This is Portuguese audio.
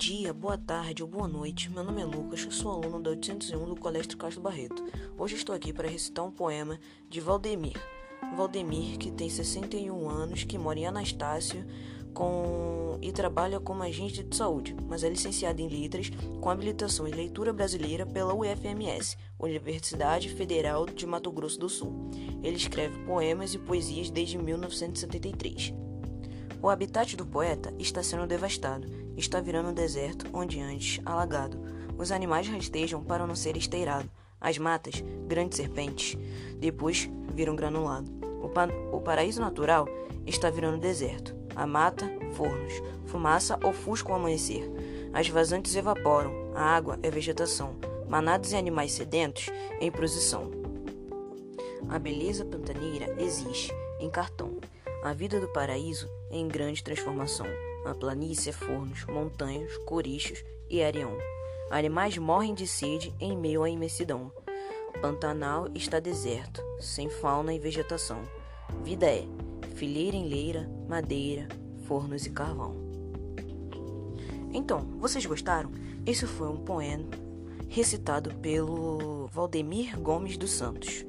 dia, boa tarde ou boa noite. Meu nome é Lucas, sou aluno da 801 do Colégio Castro Barreto. Hoje estou aqui para recitar um poema de Valdemir. Valdemir, que tem 61 anos, que mora em Anastácio com... e trabalha como agente de saúde, mas é licenciado em Letras com habilitação em Leitura Brasileira pela UFMS, Universidade Federal de Mato Grosso do Sul. Ele escreve poemas e poesias desde 1973. O habitat do poeta está sendo devastado, está virando um deserto onde antes alagado. Os animais rastejam para não ser esteirado. As matas, grandes serpentes, depois viram granulado. O, pa o paraíso natural está virando deserto. A mata, fornos, fumaça ofusca o amanhecer. As vazantes evaporam, a água é vegetação, manadas e animais sedentos em posição. A beleza pantaneira existe em cartão. A vida do paraíso é em grande transformação. A planície fornos, montanhas, corichos e areão. Animais morrem de sede em meio à imensidão. Pantanal está deserto, sem fauna e vegetação. Vida é fileira em leira, madeira, fornos e carvão. Então, vocês gostaram? Esse foi um poema recitado pelo Valdemir Gomes dos Santos.